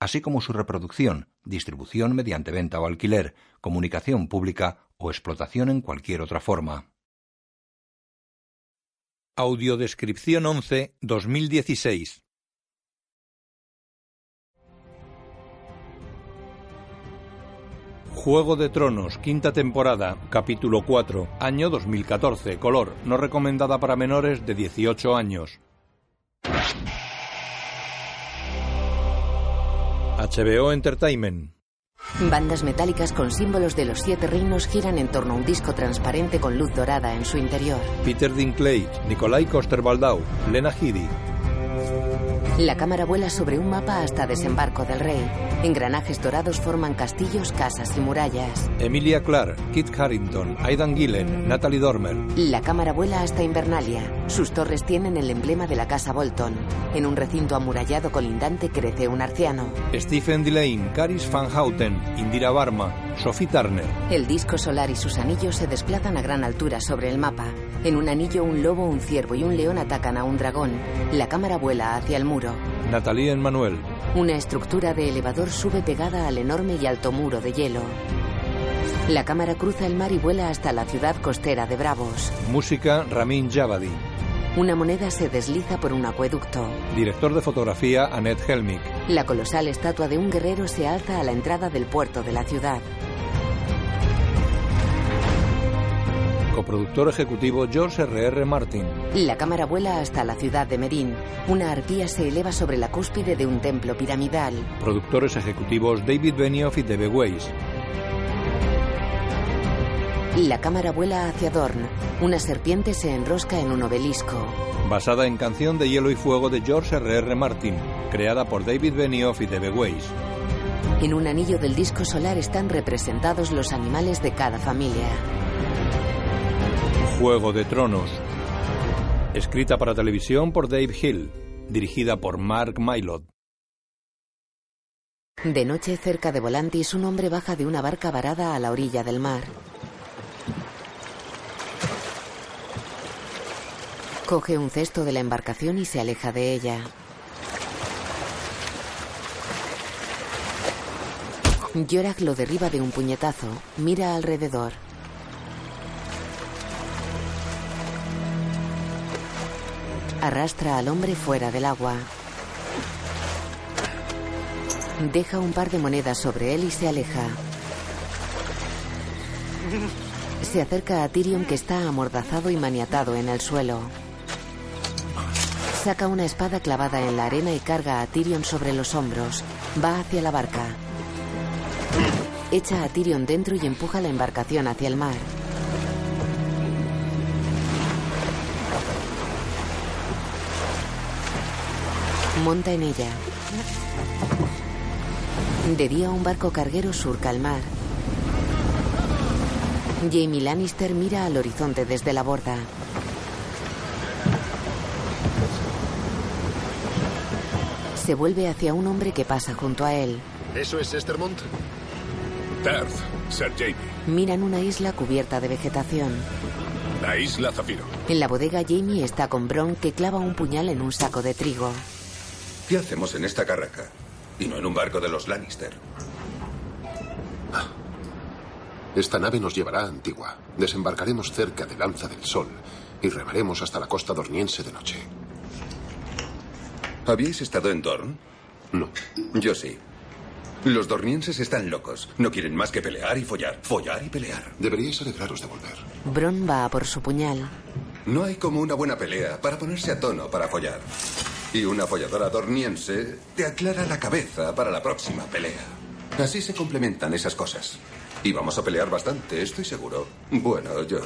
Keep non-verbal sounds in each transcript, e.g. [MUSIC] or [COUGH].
así como su reproducción, distribución mediante venta o alquiler, comunicación pública o explotación en cualquier otra forma. Audiodescripción 11 2016 Juego de Tronos, quinta temporada, capítulo 4, año 2014, color, no recomendada para menores de 18 años. HBO Entertainment. Bandas metálicas con símbolos de los siete reinos giran en torno a un disco transparente con luz dorada en su interior. Peter Dinklage, Nikolai Coster-Waldau, Lena Headey. La cámara vuela sobre un mapa hasta desembarco del rey. Engranajes dorados forman castillos, casas y murallas. Emilia Clarke, Kit Harrington, Aidan Gillen, Natalie Dormer. La cámara vuela hasta Invernalia. Sus torres tienen el emblema de la casa Bolton. En un recinto amurallado colindante crece un arciano. Stephen Delane, Caris Van Houten, Indira Varma, Sophie Turner. El disco solar y sus anillos se desplazan a gran altura sobre el mapa. En un anillo un lobo, un ciervo y un león atacan a un dragón. La cámara vuela hacia el muro. Natalie Emmanuel. Una estructura de elevador sube pegada al enorme y alto muro de hielo. La cámara cruza el mar y vuela hasta la ciudad costera de Bravos. Música Ramin Javadi. Una moneda se desliza por un acueducto. Director de fotografía Annette Helmich. La colosal estatua de un guerrero se alza a la entrada del puerto de la ciudad. Coproductor ejecutivo George R.R. Martin. La cámara vuela hasta la ciudad de Merín. Una arpía se eleva sobre la cúspide de un templo piramidal. Productores ejecutivos David Benioff y D.B. Weiss. La cámara vuela hacia Dorn. Una serpiente se enrosca en un obelisco. Basada en Canción de Hielo y Fuego de George R.R. Martin, creada por David Benioff y D.B. Weiss. En un anillo del disco solar están representados los animales de cada familia. Juego de Tronos. Escrita para televisión por Dave Hill. Dirigida por Mark Mylod. De noche, cerca de Volantis, un hombre baja de una barca varada a la orilla del mar. Coge un cesto de la embarcación y se aleja de ella. Yorak lo derriba de un puñetazo. Mira alrededor. Arrastra al hombre fuera del agua. Deja un par de monedas sobre él y se aleja. Se acerca a Tyrion que está amordazado y maniatado en el suelo. Saca una espada clavada en la arena y carga a Tyrion sobre los hombros. Va hacia la barca. Echa a Tyrion dentro y empuja la embarcación hacia el mar. Monta en ella. De día un barco carguero surca el mar. Jamie Lannister mira al horizonte desde la borda. Se vuelve hacia un hombre que pasa junto a él. ¿Eso es Estermont? Perth, Sir Jamie. Miran una isla cubierta de vegetación. La isla Zafiro. En la bodega Jamie está con Bron que clava un puñal en un saco de trigo. ¿Qué hacemos en esta carraca? Y no en un barco de los Lannister. Esta nave nos llevará a Antigua. Desembarcaremos cerca de Lanza del Sol y remaremos hasta la costa dorniense de noche. ¿Habíais estado en Dorn? No. Yo sí. Los dornienses están locos. No quieren más que pelear y follar. Follar y pelear. Deberíais alegraros de volver. Bron va a por su puñal. No hay como una buena pelea para ponerse a tono para follar. Y una folladora dorniense te aclara la cabeza para la próxima pelea. Así se complementan esas cosas. Y vamos a pelear bastante, estoy seguro. Bueno, yo.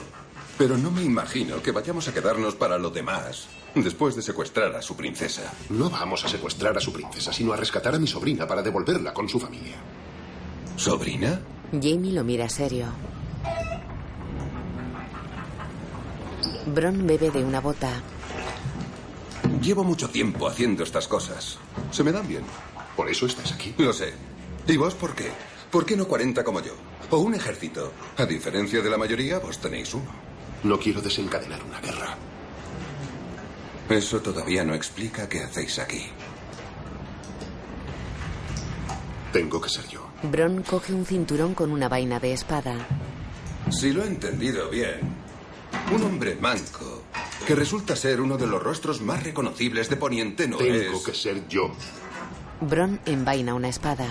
Pero no me imagino que vayamos a quedarnos para lo demás después de secuestrar a su princesa. No vamos a secuestrar a su princesa, sino a rescatar a mi sobrina para devolverla con su familia. ¿Sobrina? Jamie lo mira serio. Bron bebe de una bota. Llevo mucho tiempo haciendo estas cosas. Se me dan bien. Por eso estás aquí. Lo sé. ¿Y vos por qué? ¿Por qué no 40 como yo? O un ejército. A diferencia de la mayoría, vos tenéis uno. No quiero desencadenar una guerra. Eso todavía no explica qué hacéis aquí. Tengo que ser yo. Bron coge un cinturón con una vaina de espada. Si lo he entendido bien, un hombre manco que resulta ser uno de los rostros más reconocibles de Poniente no Tengo es... que ser yo. Bron envaina una espada.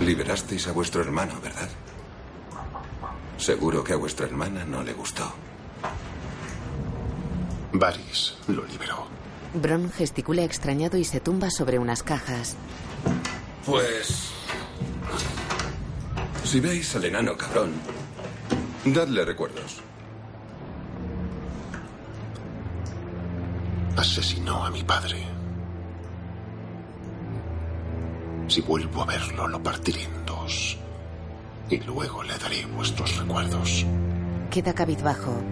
Liberasteis a vuestro hermano, ¿verdad? Seguro que a vuestra hermana no le gustó. Varys lo liberó. Bron gesticula extrañado y se tumba sobre unas cajas. Pues... Si veis al enano cabrón, dadle recuerdos. Asesinó a mi padre. Si vuelvo a verlo, lo partiré en dos. Y luego le daré vuestros recuerdos. Queda cabizbajo.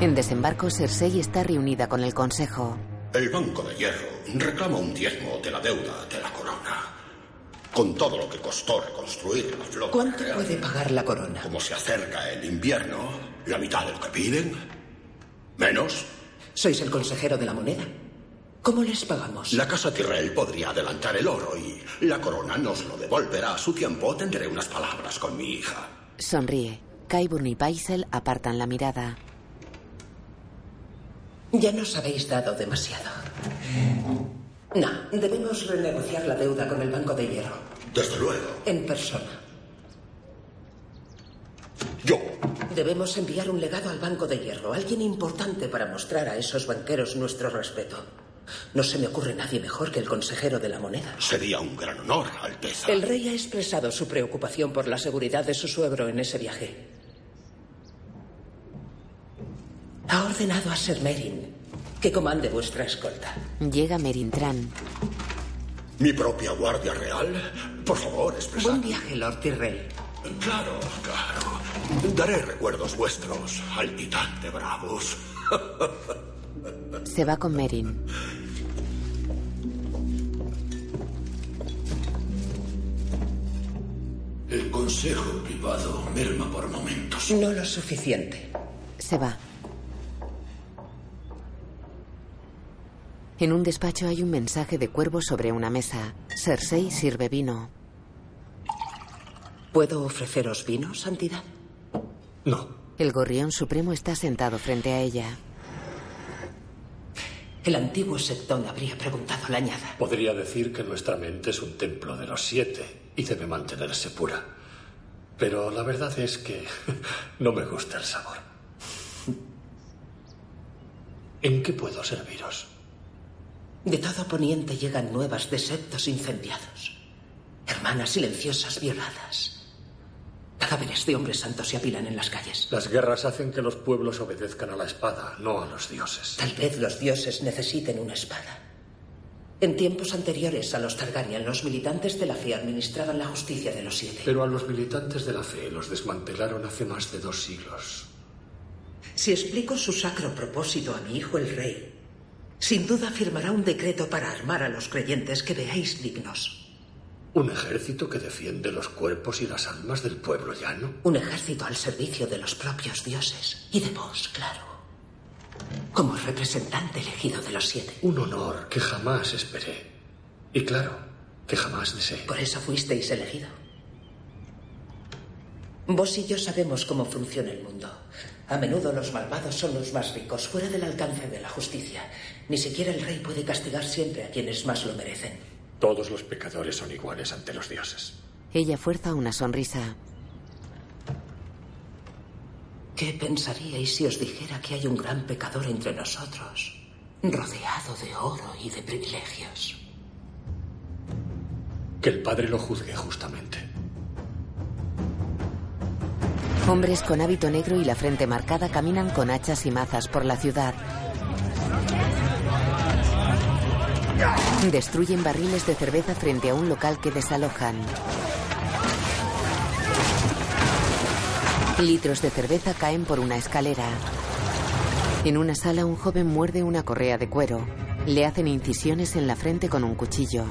En desembarco, Cersei está reunida con el consejo. El Banco de Hierro reclama un diezmo de la deuda de la corona. Con todo lo que costó reconstruir la flota ¿Cuánto real, puede pagar la corona? Como se acerca el invierno, la mitad de lo que piden. Menos. Sois el consejero de la moneda. ¿Cómo les pagamos? La casa Tyrell podría adelantar el oro y la corona nos lo devolverá a su tiempo. Tendré unas palabras con mi hija. Sonríe. Qyburn y Paisel apartan la mirada. Ya nos habéis dado demasiado. No, debemos renegociar la deuda con el Banco de Hierro. Desde luego. En persona. Yo. Debemos enviar un legado al Banco de Hierro, alguien importante para mostrar a esos banqueros nuestro respeto. No se me ocurre nadie mejor que el consejero de la moneda. Sería un gran honor, Alteza. El rey ha expresado su preocupación por la seguridad de su suegro en ese viaje. Ha ordenado a Ser Merin que comande vuestra escolta. Llega Merintran. ¿Mi propia guardia real? Por favor, expresad. Buen viaje, Lord Tyrrell. Claro, claro. Daré recuerdos vuestros al titán de Bravos. Se va con Merin. El consejo privado merma por momentos. No lo suficiente. Se va. En un despacho hay un mensaje de cuervo sobre una mesa. Cersei sirve vino. ¿Puedo ofreceros vino, Santidad? No. El gorrión supremo está sentado frente a ella. El antiguo Septón habría preguntado la añada. Podría decir que nuestra mente es un templo de los siete y debe mantenerse pura. Pero la verdad es que [LAUGHS] no me gusta el sabor. ¿En qué puedo serviros? De todo Poniente llegan nuevas de septos incendiados. Hermanas silenciosas violadas. Cadáveres de hombres santos se apilan en las calles. Las guerras hacen que los pueblos obedezcan a la espada, no a los dioses. Tal vez los dioses necesiten una espada. En tiempos anteriores a los Targaryen, los militantes de la fe administraban la justicia de los siete. Pero a los militantes de la fe los desmantelaron hace más de dos siglos. Si explico su sacro propósito a mi hijo el rey, sin duda firmará un decreto para armar a los creyentes que veáis dignos. ¿Un ejército que defiende los cuerpos y las almas del pueblo llano? Un ejército al servicio de los propios dioses. Y de vos, claro. Como representante elegido de los siete. Un honor que jamás esperé. Y claro, que jamás deseé. Por eso fuisteis elegido. Vos y yo sabemos cómo funciona el mundo. A menudo los malvados son los más ricos, fuera del alcance de la justicia. Ni siquiera el rey puede castigar siempre a quienes más lo merecen. Todos los pecadores son iguales ante los dioses. Ella fuerza una sonrisa. ¿Qué pensaríais si os dijera que hay un gran pecador entre nosotros, rodeado de oro y de privilegios? Que el Padre lo juzgue justamente. Hombres con hábito negro y la frente marcada caminan con hachas y mazas por la ciudad. Destruyen barriles de cerveza frente a un local que desalojan. Litros de cerveza caen por una escalera. En una sala un joven muerde una correa de cuero. Le hacen incisiones en la frente con un cuchillo.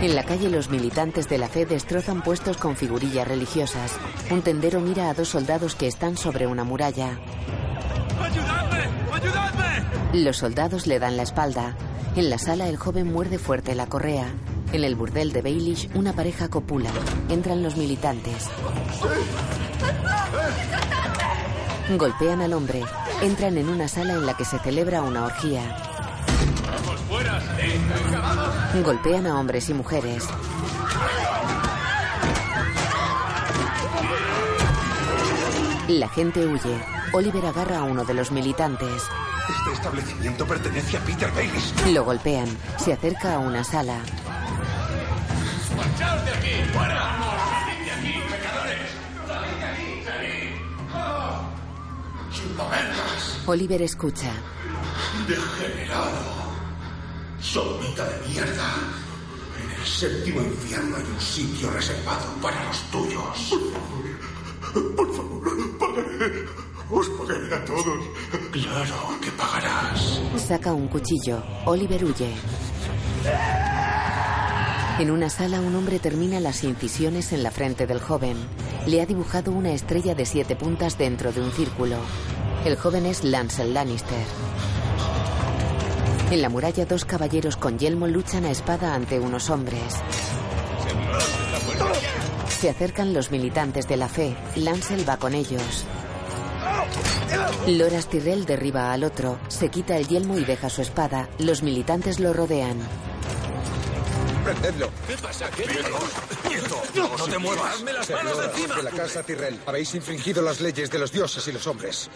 En la calle los militantes de la fe destrozan puestos con figurillas religiosas. Un tendero mira a dos soldados que están sobre una muralla. ¡Ayudadme! ¡Ayudadme! Los soldados le dan la espalda. En la sala el joven muerde fuerte la correa. En el burdel de Baelish una pareja copula. Entran los militantes. Golpean al hombre. Entran en una sala en la que se celebra una orgía. Golpean a hombres y mujeres. La gente huye. Oliver agarra a uno de los militantes. Este establecimiento pertenece a Peter Bayliss. Lo golpean. Se acerca a una sala. ¡Marchaos de aquí! ¡Fuera! ¡Salid de aquí, pecadores! ¡Salid de aquí! ¡Salid! ¡Sin momentos! Oliver escucha. ¡Degenerado! ¡Somita de mierda! En el séptimo infierno hay un sitio reservado para los tuyos. Por favor, pagaré. Os pagaré a todos. Claro que pagarás. Saca un cuchillo. Oliver huye. En una sala un hombre termina las incisiones en la frente del joven. Le ha dibujado una estrella de siete puntas dentro de un círculo. El joven es Lancel Lannister. En la muralla dos caballeros con yelmo luchan a espada ante unos hombres. Se acercan los militantes de la fe. Lancel va con ellos. Loras Tyrell derriba al otro, se quita el yelmo y deja su espada. Los militantes lo rodean. ¡Prendedlo! ¿Qué pasa? ¿Qué ¡Quieto! ¡No te muevas! ¡Hazme las manos de encima! de la casa Tyrell, habéis infringido las leyes de los dioses y los hombres.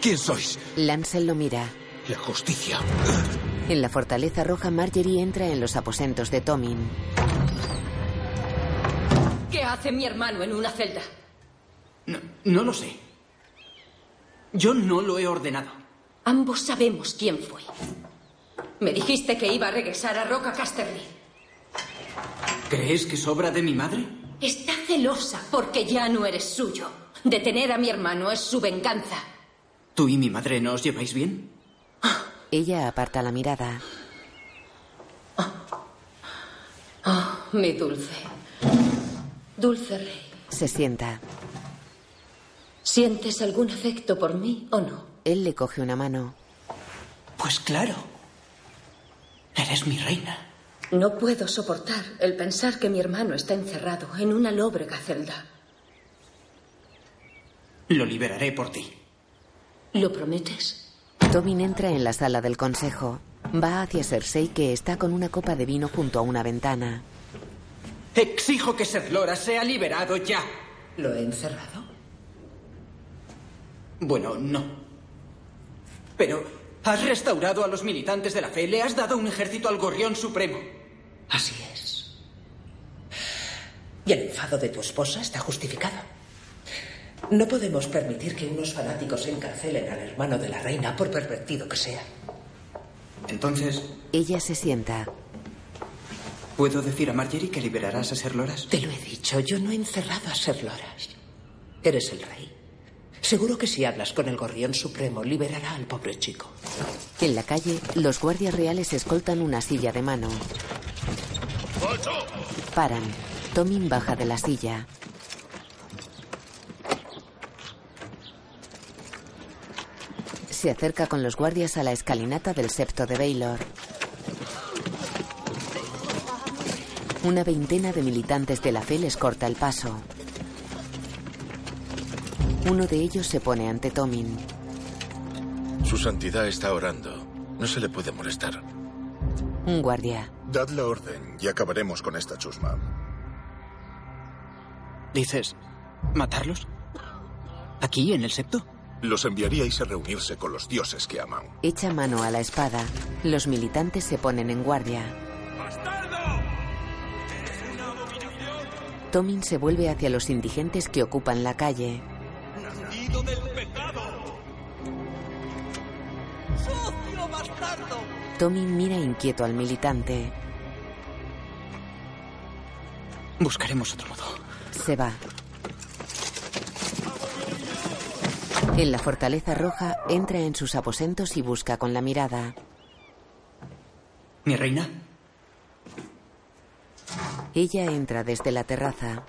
¿Quién sois? Lancel lo mira. La justicia. En la fortaleza roja, Marjorie entra en los aposentos de Tommen. ¿Qué hace mi hermano en una celda? No, no lo sé. Yo no lo he ordenado. Ambos sabemos quién fue. Me dijiste que iba a regresar a Roca Casterly. ¿Crees que sobra de mi madre? Está celosa porque ya no eres suyo. Detener a mi hermano es su venganza. ¿Tú y mi madre no os lleváis bien? Ella aparta la mirada. Oh, mi dulce. Dulce rey. Se sienta. ¿Sientes algún afecto por mí o no? Él le coge una mano. Pues claro. Eres mi reina. No puedo soportar el pensar que mi hermano está encerrado en una lóbrega celda. Lo liberaré por ti. ¿Lo prometes? Tobin entra en la sala del consejo. Va hacia Cersei que está con una copa de vino junto a una ventana. Exijo que Sedlora sea liberado ya. ¿Lo he encerrado? Bueno, no. Pero has restaurado a los militantes de la fe, le has dado un ejército al gorrión supremo. Así es. Y el enfado de tu esposa está justificado. No podemos permitir que unos fanáticos encarcelen al hermano de la reina por pervertido que sea. Entonces, Ella se sienta. ¿puedo decir a Marjorie que liberarás a Ser Loras? Te lo he dicho, yo no he encerrado a Ser Loras. Eres el rey. Seguro que si hablas con el gorrión supremo, liberará al pobre chico. En la calle, los guardias reales escoltan una silla de mano. Paran. Tommen baja de la silla. Se acerca con los guardias a la escalinata del septo de Baylor. Una veintena de militantes de la fe les corta el paso. Uno de ellos se pone ante Tommen. Su santidad está orando. No se le puede molestar. Un guardia. Dad la orden y acabaremos con esta chusma. ¿Dices matarlos? ¿Aquí, en el septo? Los enviaríais a reunirse con los dioses que aman. Echa mano a la espada. Los militantes se ponen en guardia. Tommen se vuelve hacia los indigentes que ocupan la calle. ¡Nacido del pecado! ¡Sucio! Tommy mira inquieto al militante. Buscaremos otro modo. Se va. En la fortaleza roja entra en sus aposentos y busca con la mirada. ¿Mi reina? Ella entra desde la terraza.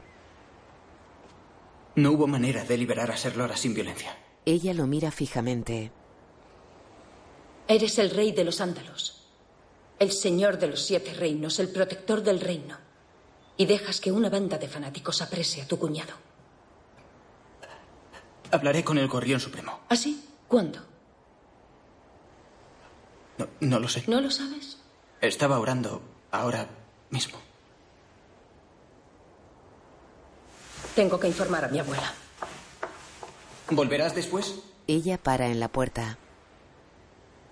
No hubo manera de liberar a Ser Lora sin violencia. Ella lo mira fijamente. Eres el rey de los ándalos, el señor de los siete reinos, el protector del reino. Y dejas que una banda de fanáticos aprese a tu cuñado. Hablaré con el Gorrión Supremo. ¿Ah, sí? ¿Cuándo? No, no lo sé. ¿No lo sabes? Estaba orando ahora mismo. Tengo que informar a mi abuela. ¿Volverás después? Ella para en la puerta.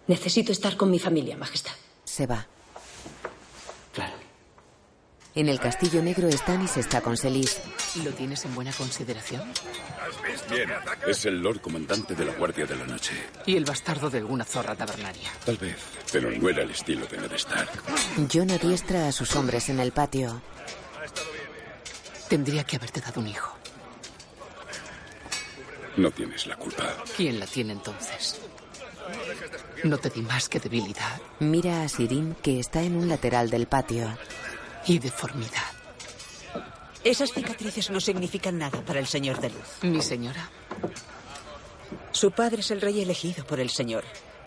Necesito estar con mi familia, Majestad. Se va. Claro. En el castillo negro Stannis está con Selis. ¿Lo tienes en buena consideración? Bien, es el Lord Comandante de la Guardia de la Noche. Y el bastardo de alguna zorra tabernaria. Tal vez, pero no era el estilo de Ned Stark. John adiestra a sus hombres en el patio. Tendría que haberte dado un hijo. No tienes la culpa. ¿Quién la tiene entonces? No te di más que debilidad. Mira a Sirin que está en un lateral del patio. Y deformidad. Esas cicatrices no significan nada para el Señor de Luz. Mi señora. Su padre es el rey elegido por el Señor.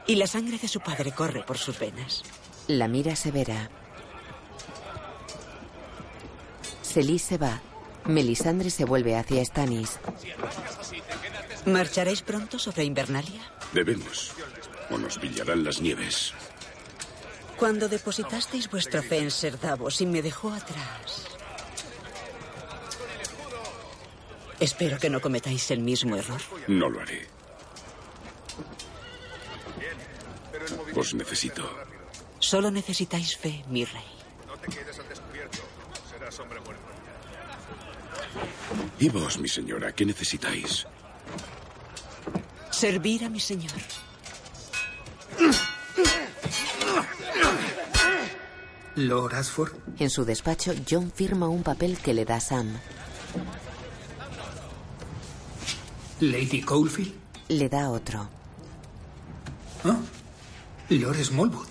Y la sangre de su padre corre por sus venas. La mira severa. Selis se va. Melisandre se vuelve hacia Stannis. ¿Marcharéis pronto sobre Invernalia? Debemos. O nos pillarán las nieves. Cuando depositasteis vuestra fe en Ser Davos y me dejó atrás. Espero que no cometáis el mismo error. No lo haré. Os necesito. Solo necesitáis fe, mi rey. ¿Y vos, mi señora, qué necesitáis? Servir a mi señor. Lord Ashford. En su despacho, John firma un papel que le da Sam. Lady Coldfield. Le da otro. Ah, Lord Smallwood.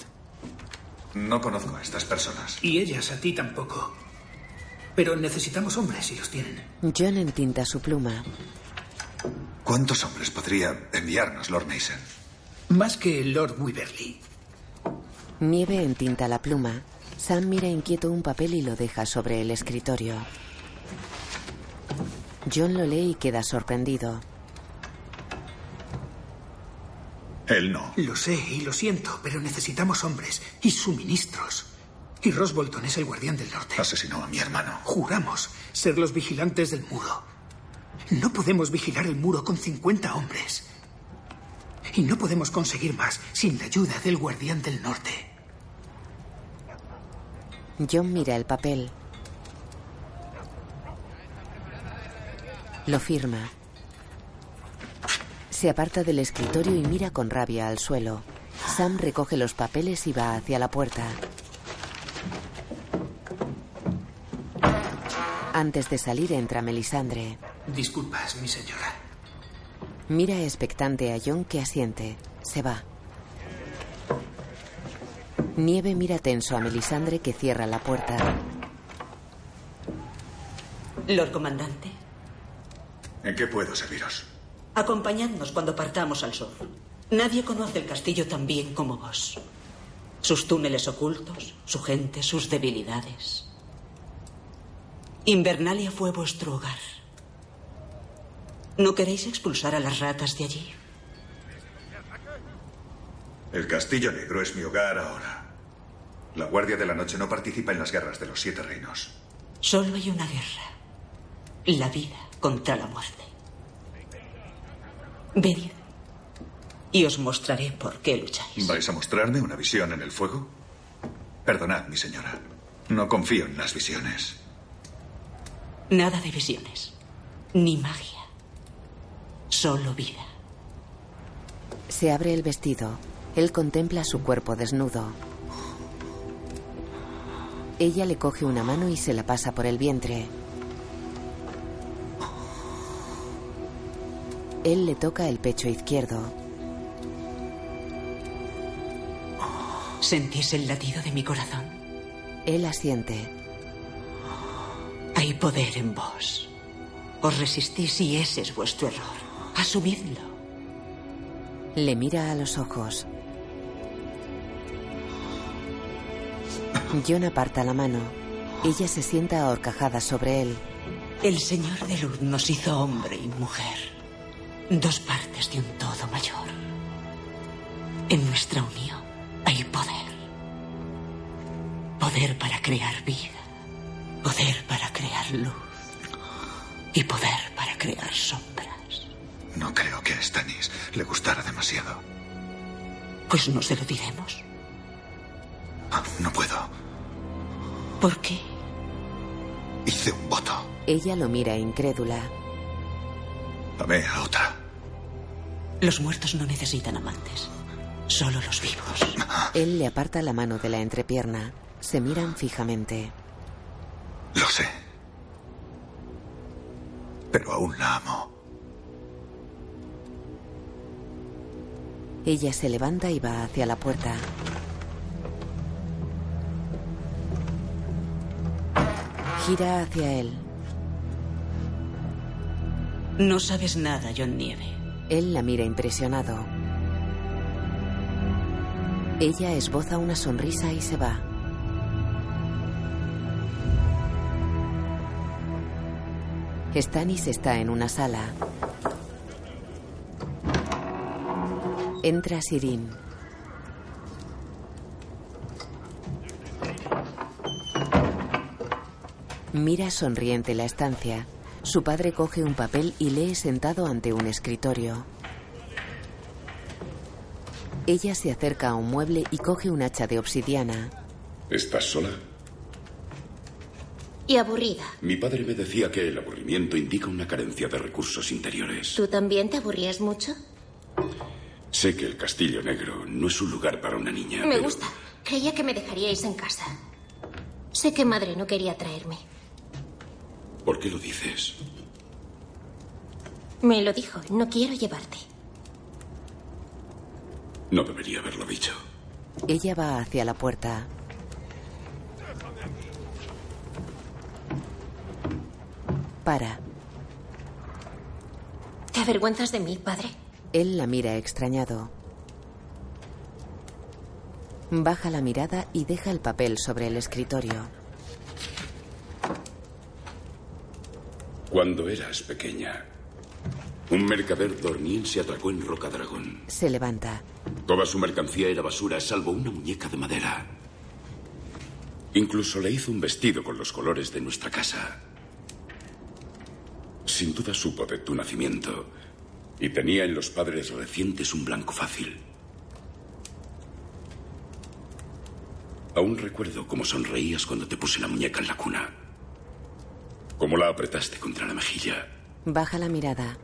No conozco a estas personas. Y ellas a ti tampoco. Pero necesitamos hombres si los tienen. John entinta su pluma. ¿Cuántos hombres podría enviarnos Lord Mason? Más que Lord Weaverly. Nieve entinta la pluma. Sam mira inquieto un papel y lo deja sobre el escritorio. John lo lee y queda sorprendido. Él no. Lo sé y lo siento, pero necesitamos hombres y suministros. Y Ross Bolton es el guardián del norte. Asesinó a mi hermano. Juramos ser los vigilantes del muro. No podemos vigilar el muro con 50 hombres. Y no podemos conseguir más sin la ayuda del guardián del norte. John mira el papel. Lo firma. Se aparta del escritorio y mira con rabia al suelo. Sam recoge los papeles y va hacia la puerta. Antes de salir entra Melisandre. Disculpas, mi señora. Mira expectante a John que asiente. Se va. Nieve mira tenso a Melisandre que cierra la puerta. Lord Comandante, ¿En qué puedo serviros? acompañadnos cuando partamos al sur. Nadie conoce el castillo tan bien como vos. Sus túneles ocultos, su gente, sus debilidades. Invernalia fue vuestro hogar. ¿No queréis expulsar a las ratas de allí? El Castillo Negro es mi hogar ahora. La Guardia de la Noche no participa en las guerras de los Siete Reinos. Solo hay una guerra. La vida contra la muerte. Venid. Y os mostraré por qué lucháis. ¿Vais a mostrarme una visión en el fuego? Perdonad, mi señora. No confío en las visiones. Nada de visiones. Ni magia. Solo vida. Se abre el vestido. Él contempla su cuerpo desnudo. Ella le coge una mano y se la pasa por el vientre. Él le toca el pecho izquierdo. ¿Sentís el latido de mi corazón? Él asiente. Poder en vos. Os resistís y ese es vuestro error. Asumidlo. Le mira a los ojos. John aparta la mano. Ella se sienta ahorcajada sobre él. El Señor de Luz nos hizo hombre y mujer. Dos partes de un todo mayor. En nuestra unión hay poder. Poder para crear vida. Poder para crear luz. Y poder para crear sombras. No creo que a Stanis le gustara demasiado. Pues no se lo diremos. Ah, no puedo. ¿Por qué? Hice un voto. Ella lo mira incrédula. Amé a otra. Los muertos no necesitan amantes. Solo los vivos. Él le aparta la mano de la entrepierna. Se miran fijamente. Pero aún la amo. Ella se levanta y va hacia la puerta. Gira hacia él. No sabes nada, John Nieve. Él la mira impresionado. Ella esboza una sonrisa y se va. Stanis está en una sala. Entra Sirin. Mira sonriente la estancia. Su padre coge un papel y lee sentado ante un escritorio. Ella se acerca a un mueble y coge un hacha de obsidiana. ¿Estás sola? Y aburrida. Mi padre me decía que el aburrimiento indica una carencia de recursos interiores. ¿Tú también te aburrías mucho? Sé que el Castillo Negro no es un lugar para una niña. Me pero- gusta. Creía que me dejaríais en casa. Sé que madre no quería traerme. ¿Por qué lo dices? Me lo dijo, no quiero llevarte. No debería haberlo dicho. Ella va hacia la puerta. Para. ¿Te avergüenzas de mí, padre? Él la mira extrañado. Baja la mirada y deja el papel sobre el escritorio. Cuando eras pequeña, un mercader dormiense atracó en Rocadragón. Se levanta. Toda su mercancía era basura, salvo una muñeca de madera. Incluso le hizo un vestido con los colores de nuestra casa. Sin duda supo de tu nacimiento y tenía en los padres recientes un blanco fácil. Aún recuerdo cómo sonreías cuando te puse la muñeca en la cuna. Cómo la apretaste contra la mejilla. Baja la mirada.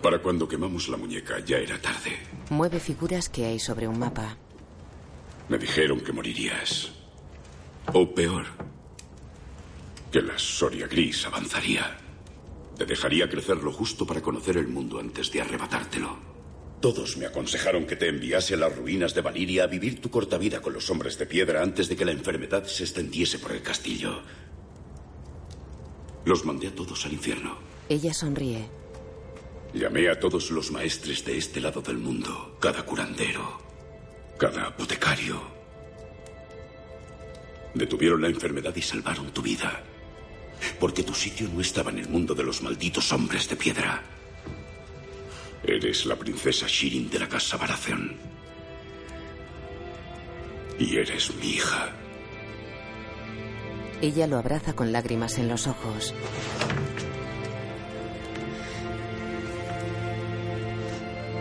Para cuando quemamos la muñeca ya era tarde. Mueve figuras que hay sobre un mapa. Me dijeron que morirías. O peor, que la Soria Gris avanzaría. Te dejaría crecer lo justo para conocer el mundo antes de arrebatártelo. Todos me aconsejaron que te enviase a las ruinas de Valiria a vivir tu corta vida con los hombres de piedra antes de que la enfermedad se extendiese por el castillo. Los mandé a todos al infierno. Ella sonríe. Llamé a todos los maestres de este lado del mundo, cada curandero, cada apotecario. Detuvieron la enfermedad y salvaron tu vida. Porque tu sitio no estaba en el mundo de los malditos hombres de piedra. Eres la princesa Shirin de la casa Baratheon. Y eres mi hija. Ella lo abraza con lágrimas en los ojos.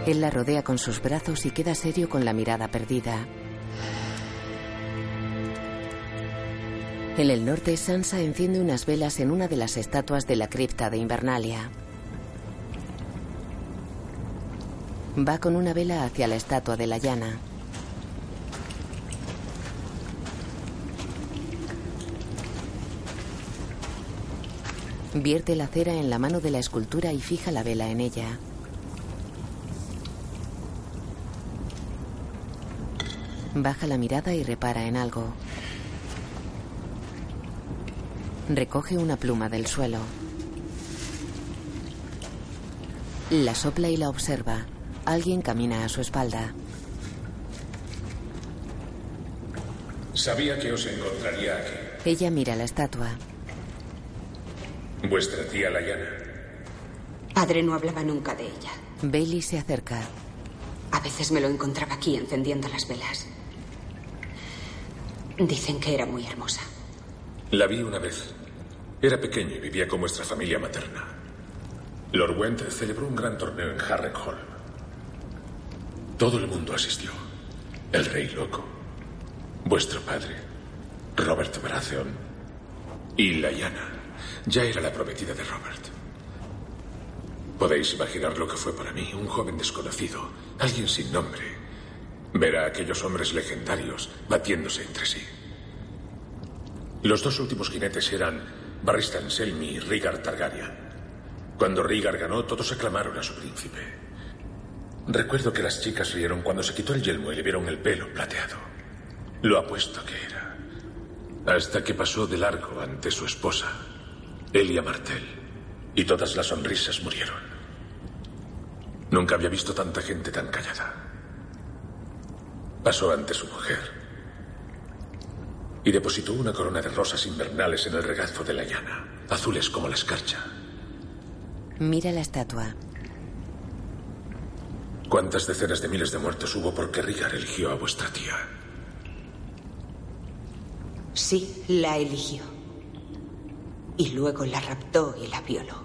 Él la rodea con sus brazos y queda serio con la mirada perdida. En el norte, Sansa enciende unas velas en una de las estatuas de la cripta de Invernalia. Va con una vela hacia la estatua de la llana. Vierte la cera en la mano de la escultura y fija la vela en ella. Baja la mirada y repara en algo. Recoge una pluma del suelo. La sopla y la observa. Alguien camina a su espalda. Sabía que os encontraría aquí. Ella mira la estatua. Vuestra tía Layana. Padre no hablaba nunca de ella. Bailey se acerca. A veces me lo encontraba aquí encendiendo las velas. Dicen que era muy hermosa. La vi una vez. Era pequeño y vivía con vuestra familia materna. Lord Went celebró un gran torneo en Harren Hall. Todo el mundo asistió. El rey loco, vuestro padre, Robert Baratheon y Lyanna. Ya era la prometida de Robert. Podéis imaginar lo que fue para mí, un joven desconocido, alguien sin nombre, ver a aquellos hombres legendarios batiéndose entre sí. Los dos últimos jinetes eran Barristan Selmy y Rhaegar Targaryen. Cuando Rhaegar ganó, todos aclamaron a su príncipe. Recuerdo que las chicas rieron cuando se quitó el yelmo y le vieron el pelo plateado. Lo apuesto que era. Hasta que pasó de largo ante su esposa, Elia Martel, y todas las sonrisas murieron. Nunca había visto tanta gente tan callada. Pasó ante su mujer y depositó una corona de rosas invernales en el regazo de la llana, azules como la escarcha. Mira la estatua. ¿Cuántas decenas de miles de muertos hubo porque Rigar eligió a vuestra tía? Sí, la eligió. Y luego la raptó y la violó.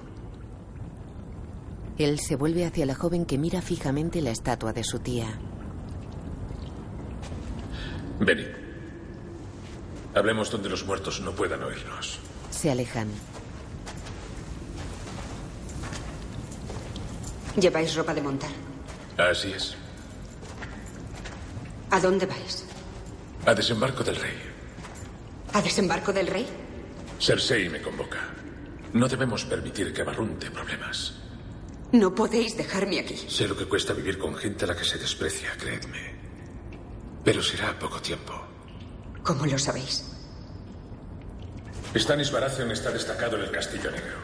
Él se vuelve hacia la joven que mira fijamente la estatua de su tía. Venid. Hablemos donde los muertos no puedan oírnos. Se alejan. ¿Lleváis ropa de montar? Así es. ¿A dónde vais? A desembarco del rey. ¿A desembarco del rey? Cersei me convoca. No debemos permitir que barrunte problemas. No podéis dejarme aquí. Sé lo que cuesta vivir con gente a la que se desprecia, creedme. Pero será poco tiempo. ¿Cómo lo sabéis? Stannis Baratheon está destacado en el Castillo Negro.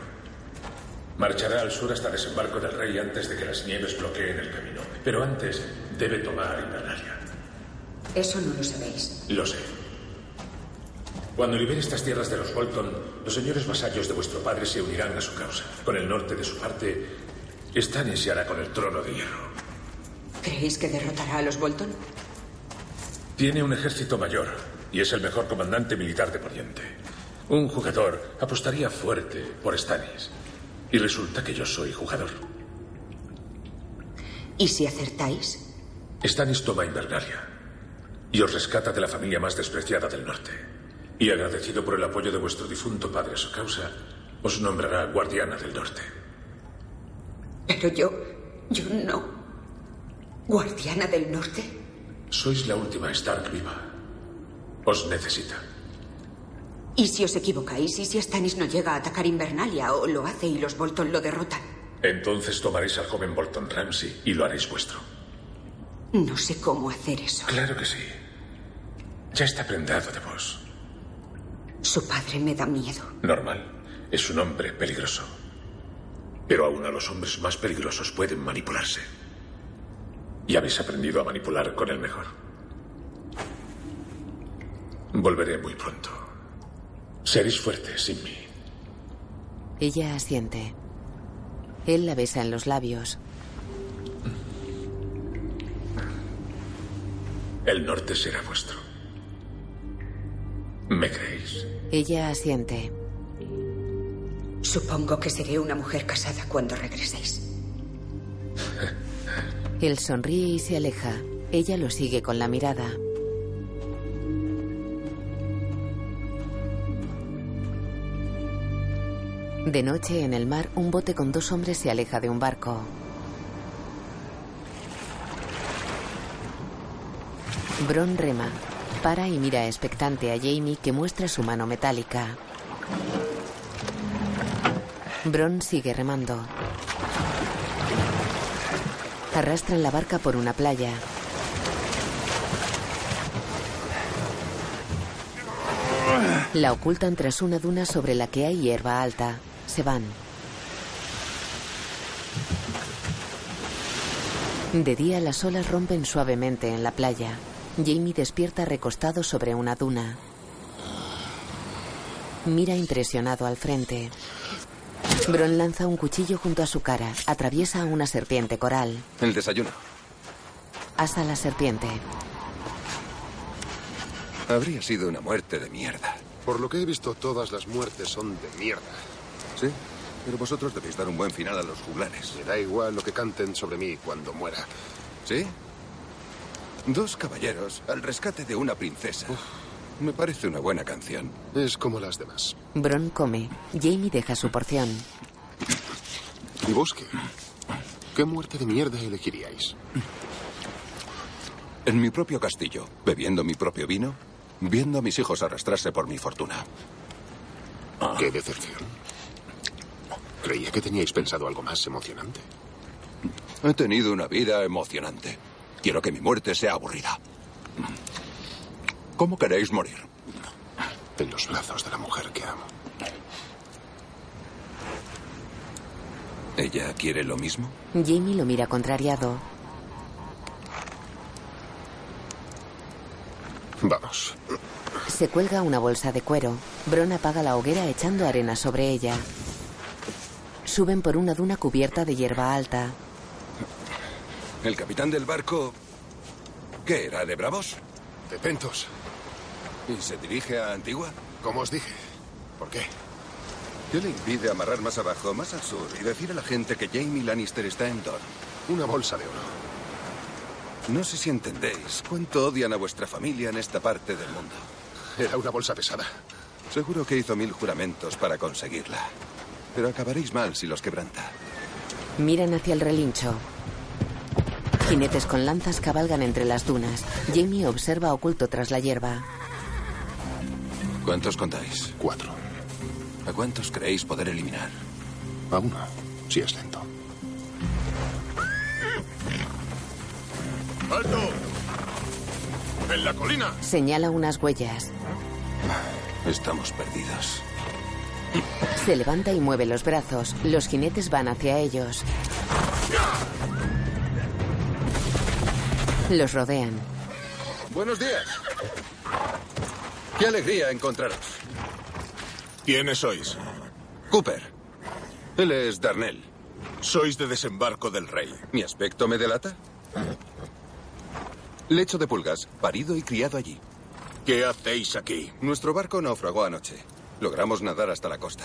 Marchará al sur hasta desembarco del rey antes de que las nieves bloqueen el camino. Pero antes debe tomar Invernalia. Eso no lo sabéis. Lo sé. Cuando libere estas tierras de los Bolton, los señores vasallos de vuestro padre se unirán a su causa. Con el norte de su parte, Stannis se hará con el trono de hierro. ¿Creéis que derrotará a los Bolton? Tiene un ejército mayor y es el mejor comandante militar de Poniente. Un jugador apostaría fuerte por Stannis. Y resulta que yo soy jugador. ¿Y si acertáis? Stannis toma Invernalia y os rescata de la familia más despreciada del norte. Y agradecido por el apoyo de vuestro difunto padre a su causa, os nombrará guardiana del norte. Pero yo. yo no. ¿Guardiana del norte? Sois la última Stark viva. Os necesita. ¿Y si os equivocáis? ¿Y si Stannis no llega a atacar Invernalia o lo hace y los Bolton lo derrotan? Entonces tomaréis al joven Bolton Ramsey y lo haréis vuestro. No sé cómo hacer eso. Claro que sí. Ya está prendado de vos. Su padre me da miedo. Normal. Es un hombre peligroso. Pero aún a los hombres más peligrosos pueden manipularse. Y habéis aprendido a manipular con el mejor. Volveré muy pronto. Seréis fuertes sin mí. Ella asiente. Él la besa en los labios. El norte será vuestro. ¿Me creéis? Ella asiente. Supongo que seré una mujer casada cuando regreséis. Él sonríe y se aleja. Ella lo sigue con la mirada. De noche en el mar, un bote con dos hombres se aleja de un barco. Bron rema. Para y mira expectante a Jamie que muestra su mano metálica. Bron sigue remando. Arrastran la barca por una playa. La ocultan tras una duna sobre la que hay hierba alta. Se van. De día las olas rompen suavemente en la playa. Jamie despierta recostado sobre una duna. Mira impresionado al frente. Bron lanza un cuchillo junto a su cara. Atraviesa una serpiente coral. El desayuno. Asa la serpiente. Habría sido una muerte de mierda. Por lo que he visto, todas las muertes son de mierda. Sí, pero vosotros debéis dar un buen final a los juglares. Me da igual lo que canten sobre mí cuando muera. ¿Sí? Dos caballeros al rescate de una princesa. me parece una buena canción. Es como las demás. Bron come. Jamie deja su porción. ¿Y vos qué? ¿Qué muerte de mierda elegiríais? En mi propio castillo, bebiendo mi propio vino, viendo a mis hijos arrastrarse por mi fortuna. Qué decepción. Creía que teníais pensado algo más emocionante. He tenido una vida emocionante. Quiero que mi muerte sea aburrida. ¿Cómo queréis morir? En los brazos de la mujer que amo. ¿Ella quiere lo mismo? Jamie lo mira contrariado. Vamos. Se cuelga una bolsa de cuero. Bron apaga la hoguera echando arena sobre ella. Suben por una duna cubierta de hierba alta. ¿El capitán del barco... ¿Qué era? ¿De bravos? De pentos. ¿Y se dirige a Antigua? Como os dije. ¿Por qué? ¿Qué le impide amarrar más abajo, más al sur, y decir a la gente que Jamie Lannister está en Dorne? Una bolsa de oro. No sé si entendéis cuánto odian a vuestra familia en esta parte del mundo. Era una bolsa pesada. Seguro que hizo mil juramentos para conseguirla. Pero acabaréis mal si los quebranta. Miran hacia el relincho. Jinetes con lanzas cabalgan entre las dunas. Jamie observa oculto tras la hierba. ¿Cuántos contáis? Cuatro. ¿A cuántos creéis poder eliminar? A uno, si es lento. ¡Alto! ¡En la colina! Señala unas huellas. Estamos perdidos. Se levanta y mueve los brazos. Los jinetes van hacia ellos. Los rodean. Buenos días. Qué alegría encontraros. ¿Quiénes sois? Cooper. Él es Darnell. Sois de desembarco del rey. ¿Mi aspecto me delata? Lecho de pulgas, parido y criado allí. ¿Qué hacéis aquí? Nuestro barco naufragó anoche. Logramos nadar hasta la costa.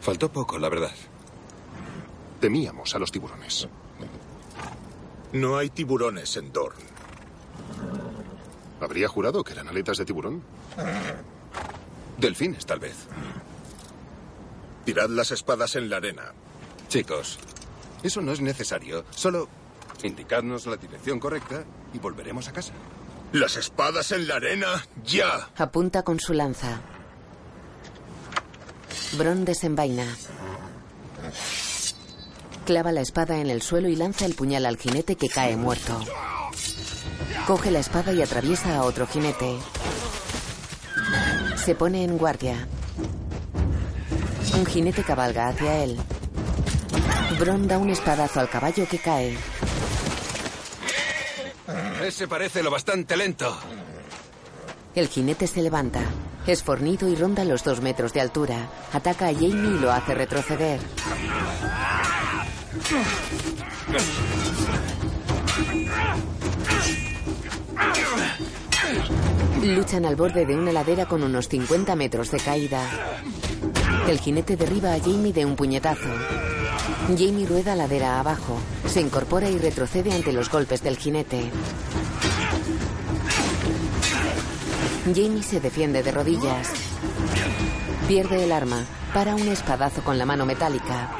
Faltó poco, la verdad. Temíamos a los tiburones. No hay tiburones en Dorn. Habría jurado que eran aletas de tiburón. Delfines, tal vez. Tirad las espadas en la arena. Chicos, eso no es necesario. Solo indicadnos la dirección correcta y volveremos a casa. Las espadas en la arena, ya. Apunta con su lanza. Bron desenvaina. Clava la espada en el suelo y lanza el puñal al jinete que cae muerto. Coge la espada y atraviesa a otro jinete. Se pone en guardia. Un jinete cabalga hacia él. Bron da un espadazo al caballo que cae. Ese parece lo bastante lento. El jinete se levanta. Es fornido y ronda los dos metros de altura. Ataca a Jamie y lo hace retroceder. Luchan al borde de una ladera con unos 50 metros de caída. El jinete derriba a Jamie de un puñetazo. Jamie rueda ladera abajo. Se incorpora y retrocede ante los golpes del jinete. Jamie se defiende de rodillas. Pierde el arma. Para un espadazo con la mano metálica.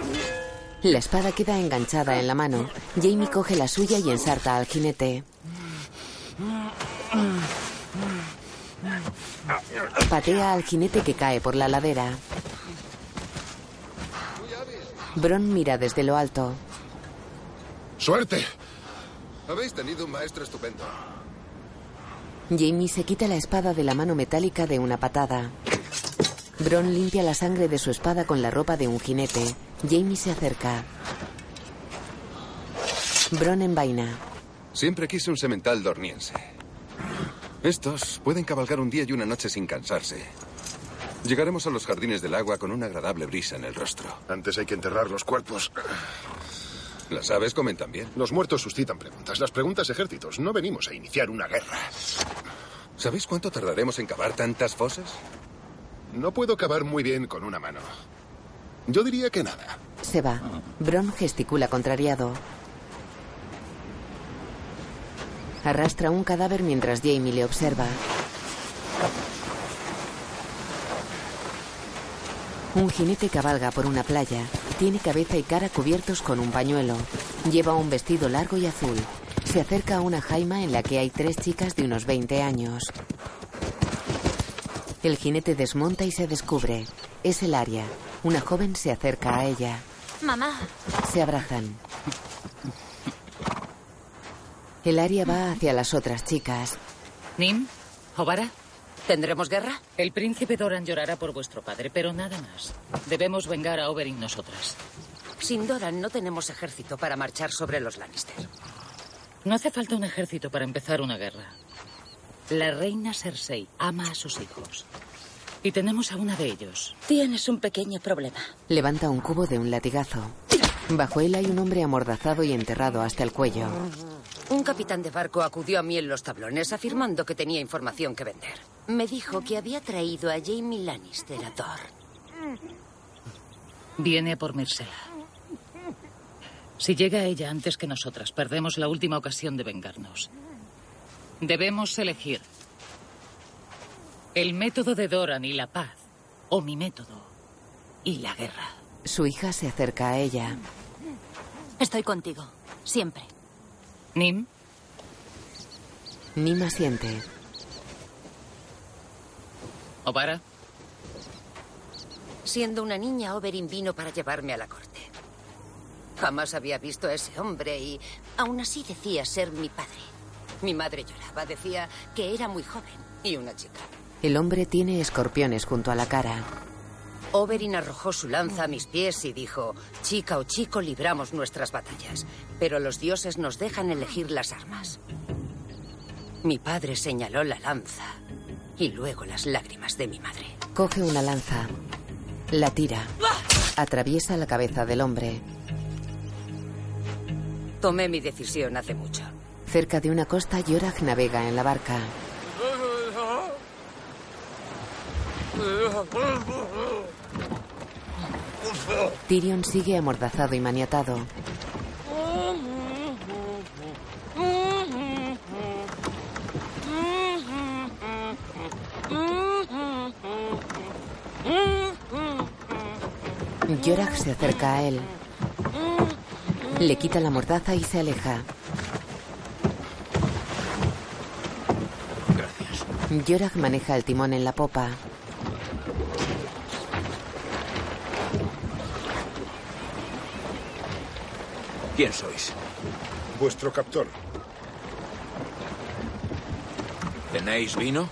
La espada queda enganchada en la mano. Jamie coge la suya y ensarta al jinete. Patea al jinete que cae por la ladera. Bron mira desde lo alto. ¡Suerte! Habéis tenido un maestro estupendo. Jamie se quita la espada de la mano metálica de una patada. Bron limpia la sangre de su espada con la ropa de un jinete. Jamie se acerca. Bron envaina. Siempre quise un semental dorniense. Estos pueden cabalgar un día y una noche sin cansarse. Llegaremos a los jardines del agua con una agradable brisa en el rostro. Antes hay que enterrar los cuerpos. Las aves comen también. Los muertos suscitan preguntas. Las preguntas ejércitos. No venimos a iniciar una guerra. ¿Sabéis cuánto tardaremos en cavar tantas fosas? No puedo cavar muy bien con una mano. Yo diría que nada. Se va. Bron gesticula contrariado. Arrastra un cadáver mientras Jamie le observa. Un jinete cabalga por una playa. Tiene cabeza y cara cubiertos con un pañuelo. Lleva un vestido largo y azul. Se acerca a una jaima en la que hay tres chicas de unos 20 años. El jinete desmonta y se descubre. Es el Aria. Una joven se acerca a ella. Mamá. Se abrazan. El Aria va hacia las otras chicas. Nim, Obara, ¿Tendremos guerra? el príncipe Doran llorará por vuestro padre, pero nada más. Debemos vengar a Oberyn nosotras. Sin Doran no tenemos ejército para marchar sobre los Lannister. No hace falta un ejército para empezar una guerra. La reina Cersei ama a sus hijos. Y tenemos a una de ellos. Tienes un pequeño problema. Levanta un cubo de un latigazo. Bajo él hay un hombre amordazado y enterrado hasta el cuello. Un capitán de barco acudió a mí en los tablones afirmando que tenía información que vender. Me dijo que había traído a Jamie Lannister a Thor. Viene a por Myrcella. Si llega ella antes que nosotras, perdemos la última ocasión de vengarnos. Debemos elegir el método de Doran y la paz, o mi método y la guerra. Su hija se acerca a ella. Estoy contigo. Siempre. Nim, Nim asiente. Obara, Siendo una niña, Oberyn vino para llevarme a la corte. Jamás había visto a ese hombre y aún así decía ser mi padre. Mi madre lloraba, decía que era muy joven y una chica. El hombre tiene escorpiones junto a la cara. Oberyn arrojó su lanza a mis pies y dijo, chica o chico, libramos nuestras batallas, pero los dioses nos dejan elegir las armas. Mi padre señaló la lanza y luego las lágrimas de mi madre. Coge una lanza. La tira. Atraviesa la cabeza del hombre. Tomé mi decisión hace mucho. Cerca de una costa, Yorak navega en la barca. Tyrion sigue amordazado y maniatado. Yorak se acerca a él. Le quita la mordaza y se aleja. Gracias. Yorak maneja el timón en la popa. ¿Quién sois? Vuestro captor. ¿Tenéis vino?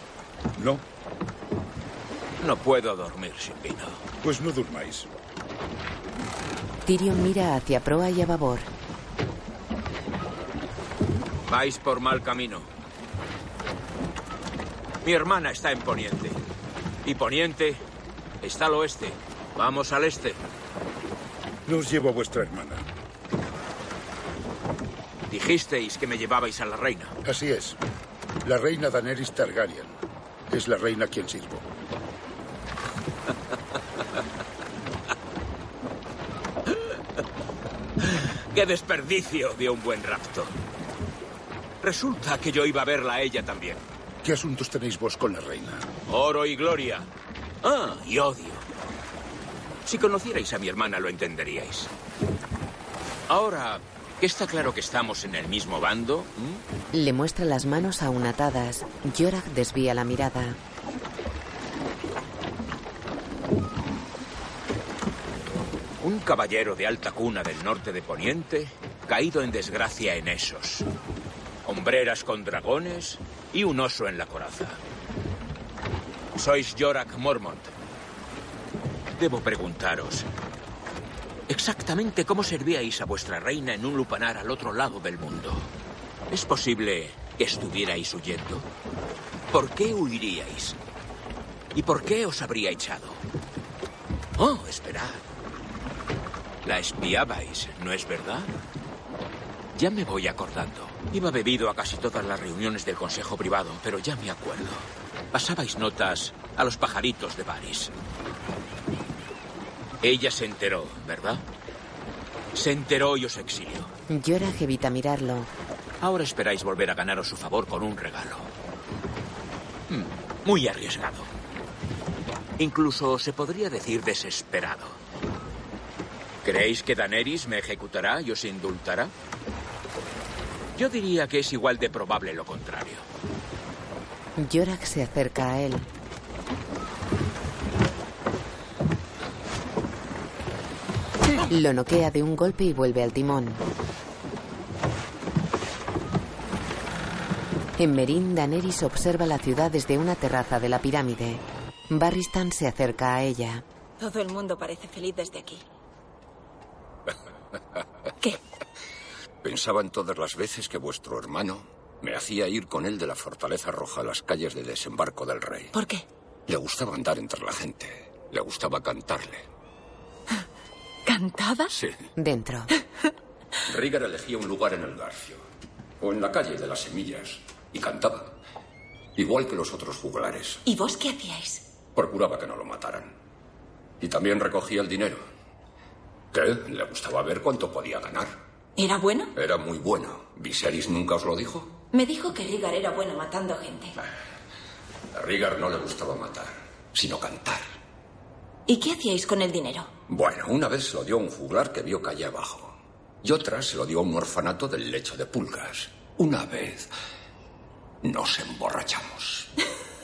No, No puedo dormir sin vino. pues no durmáis. Tyrion mira hacia proa y a babor. Vais por mal camino. Mi hermana está en Poniente. Y Poniente está al oeste. Vamos al este. No os llevo a vuestra hermana. Dijisteis que me llevabais a la reina. Así es. La reina Daenerys Targaryen. Es la reina a quien sirvo. ¡Qué desperdicio de un buen rapto! Resulta que yo iba a verla a ella también. ¿Qué asuntos tenéis vos con la reina? Oro y gloria. Ah, y odio. Si conocierais a mi hermana lo entenderíais. Ahora, que está claro que estamos en el mismo bando. Le muestra las manos aún atadas. Yorak desvía la mirada. Un caballero de alta cuna del norte de Poniente, caído en desgracia en esos. Hombreras con dragones y un oso en la coraza. Sois Yorak Mormont. Debo preguntaros, exactamente cómo servíais a vuestra reina en un lupanar al otro lado del mundo. ¿Es posible que estuvierais huyendo? ¿Por qué huiríais? ¿Y por qué os habría echado? Oh, esperad. La espiabais, ¿no es verdad? Ya me voy acordando. Iba bebido a casi todas las reuniones del Consejo Privado, pero ya me acuerdo. Pasabais notas a los pajaritos de Baris. Ella se enteró, ¿verdad? Se enteró y os exilió. Yorak evita mirarlo. Ahora esperáis volver a ganaros su favor con un regalo. Hmm, muy arriesgado. Incluso se podría decir desesperado. ¿Creéis que Daenerys me ejecutará y os indultará? Yo diría que es igual de probable lo contrario. Yorak se acerca a él. Lo noquea de un golpe y vuelve al timón. En Merín, Daenerys observa la ciudad desde una terraza de la pirámide. Barristan se acerca a ella. Todo el mundo parece feliz desde aquí. ¿Qué? Pensaba en todas las veces que vuestro hermano me hacía ir con él de la Fortaleza Roja a las calles de desembarco del rey. ¿Por qué? Le gustaba andar entre la gente. Le gustaba cantarle. ¿Cantaba? Sí. Dentro. [LAUGHS] Rhaegar elegía un lugar en el garfio. O en la calle de las semillas. Y cantaba. Igual que los otros juglares. ¿Y vos qué hacíais? Procuraba que no lo mataran. Y también recogía el dinero. ¿Qué? Le gustaba ver cuánto podía ganar. ¿Era bueno? Era muy bueno. ¿Viserys nunca os lo dijo? Me dijo que Rigar era bueno matando gente. A Rhaegar no le gustaba matar, sino cantar. ¿Y qué hacíais con el dinero? Bueno, una vez se lo dio a un juglar que vio calle abajo. Y otra se lo dio a un orfanato del lecho de pulgas. Una vez nos emborrachamos.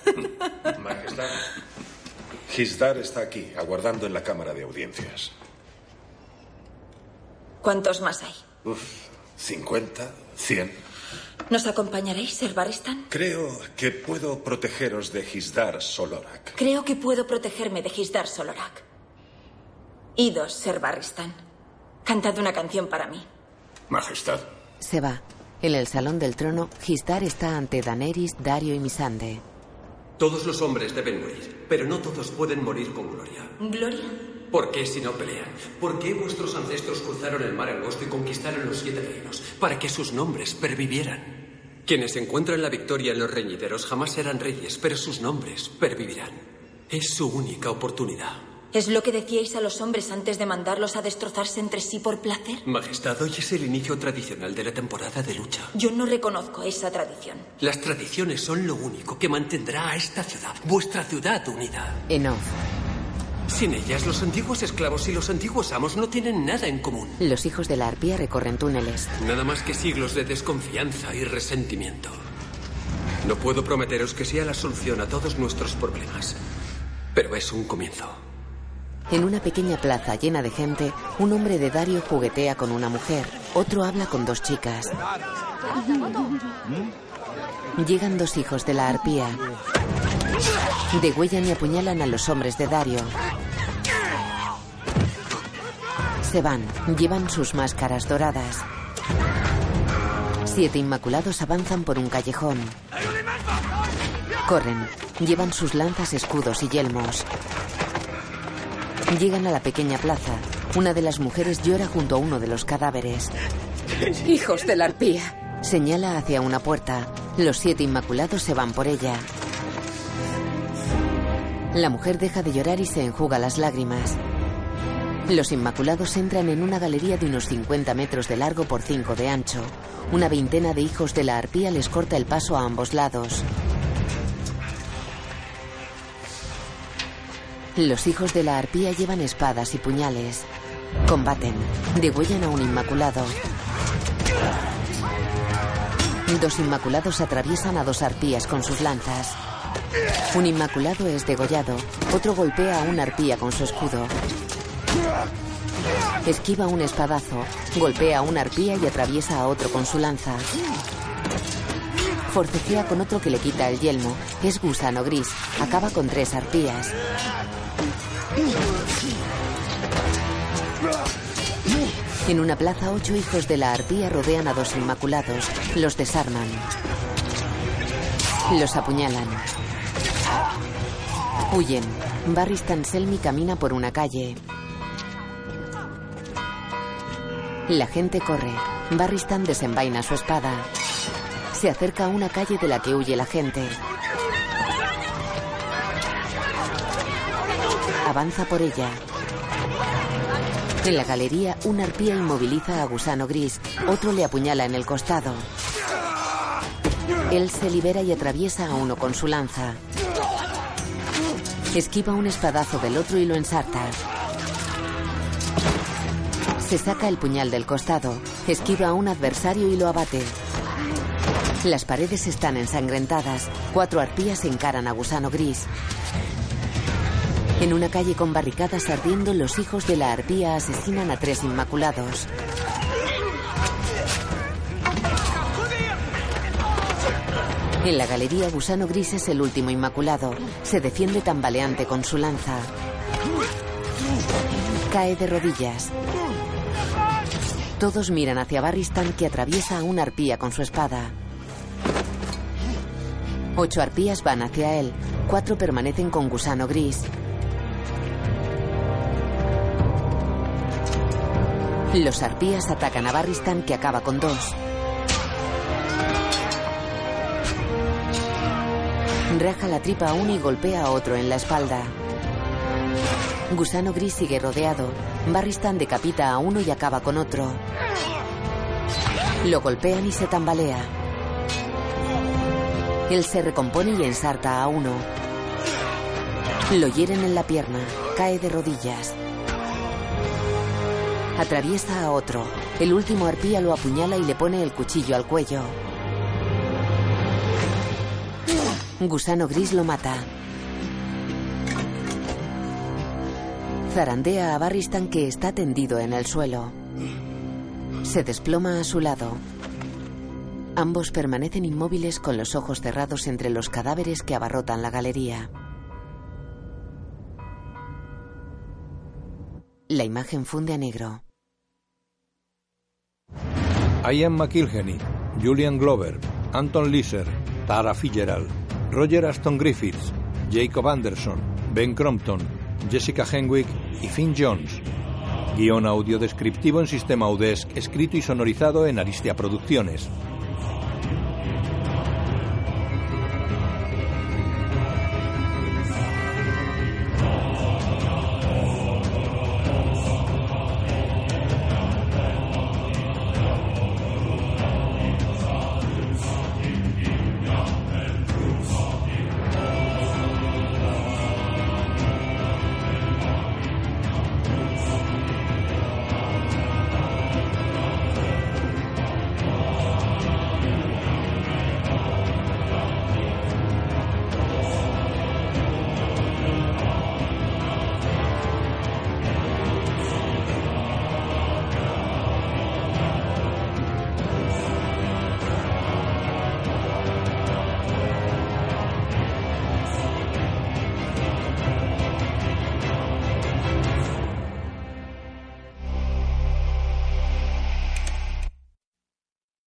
[LAUGHS] Majestad, Gisdar está aquí, aguardando en la cámara de audiencias. ¿Cuántos más hay? Uf, 50, 100. ¿Nos acompañaréis, Ser Barristan? Creo que puedo protegeros de Gisdar Solorak. Creo que puedo protegerme de Gisdar Solorak. Idos, Ser Barristan. Cantad una canción para mí. Majestad. Se va. En el salón del trono, Gisdar está ante Daenerys, Dario y Misande. Todos los hombres deben morir, pero no todos pueden morir con gloria. ¿Gloria? ¿Por qué si no pelean? ¿Por qué vuestros ancestros cruzaron el mar angosto y conquistaron los siete reinos? Para que sus nombres pervivieran. Quienes encuentran la victoria en los reñideros jamás serán reyes, pero sus nombres pervivirán. Es su única oportunidad. ¿Es lo que decíais a los hombres antes de mandarlos a destrozarse entre sí por placer? Majestad, hoy es el inicio tradicional de la temporada de lucha. Yo no reconozco esa tradición. Las tradiciones son lo único que mantendrá a esta ciudad, vuestra ciudad unida. Enough. Sin ellas, los antiguos esclavos y los antiguos amos no tienen nada en común. Los hijos de la arpía recorren túneles. Nada más que siglos de desconfianza y resentimiento. No puedo prometeros que sea la solución a todos nuestros problemas, pero es un comienzo. En una pequeña plaza llena de gente, un hombre de Dario juguetea con una mujer. Otro habla con dos chicas. Llegan dos hijos de la arpía. Degüellan y apuñalan a los hombres de Dario. Se van. Llevan sus máscaras doradas. Siete inmaculados avanzan por un callejón. Corren. Llevan sus lanzas, escudos y yelmos. Llegan a la pequeña plaza. Una de las mujeres llora junto a uno de los cadáveres. Hijos de la arpía. Señala hacia una puerta. Los siete inmaculados se van por ella. La mujer deja de llorar y se enjuga las lágrimas. Los inmaculados entran en una galería de unos 50 metros de largo por 5 de ancho. Una veintena de hijos de la arpía les corta el paso a ambos lados. Los hijos de la arpía llevan espadas y puñales. Combaten. Degüellan a un inmaculado. Dos inmaculados atraviesan a dos arpías con sus lanzas. Un inmaculado es degollado. Otro golpea a una arpía con su escudo. Esquiva un espadazo, golpea a una arpía y atraviesa a otro con su lanza. Forcejea con otro que le quita el yelmo. Es gusano gris. Acaba con tres arpías. En una plaza, ocho hijos de la arpía rodean a dos inmaculados. Los desarman. Los apuñalan. Huyen. Barry Selmy camina por una calle. La gente corre. Barristan desenvaina su espada. Se acerca a una calle de la que huye la gente. Avanza por ella. En la galería, una arpía inmoviliza a Gusano Gris. Otro le apuñala en el costado. Él se libera y atraviesa a uno con su lanza. Esquiva un espadazo del otro y lo ensarta. Se saca el puñal del costado. Esquiva a un adversario y lo abate. Las paredes están ensangrentadas. Cuatro arpías encaran a Gusano Gris. En una calle con barricadas ardiendo, los hijos de la arpía asesinan a tres inmaculados. En la galería, Gusano Gris es el último inmaculado. Se defiende tambaleante con su lanza. Cae de rodillas. Todos miran hacia Barristan que atraviesa a una arpía con su espada. Ocho arpías van hacia él. Cuatro permanecen con Gusano Gris. Los arpías atacan a Barristan que acaba con dos. Raja la tripa a uno y golpea a otro en la espalda. Gusano Gris sigue rodeado. Barristan decapita a uno y acaba con otro. Lo golpean y se tambalea. Él se recompone y ensarta a uno. Lo hieren en la pierna. Cae de rodillas. Atraviesa a otro. El último arpía lo apuñala y le pone el cuchillo al cuello. Gusano gris lo mata. Zarandea a Barristan que está tendido en el suelo. Se desploma a su lado. Ambos permanecen inmóviles con los ojos cerrados entre los cadáveres que abarrotan la galería. La imagen funde a negro. Ian McIlhenny, Julian Glover, Anton Liser, Tara Fitzgerald, Roger Aston Griffiths, Jacob Anderson, Ben Crompton, Jessica Henwick y Finn Jones. Guión audio descriptivo en sistema UDESC, escrito y sonorizado en Aristia Producciones.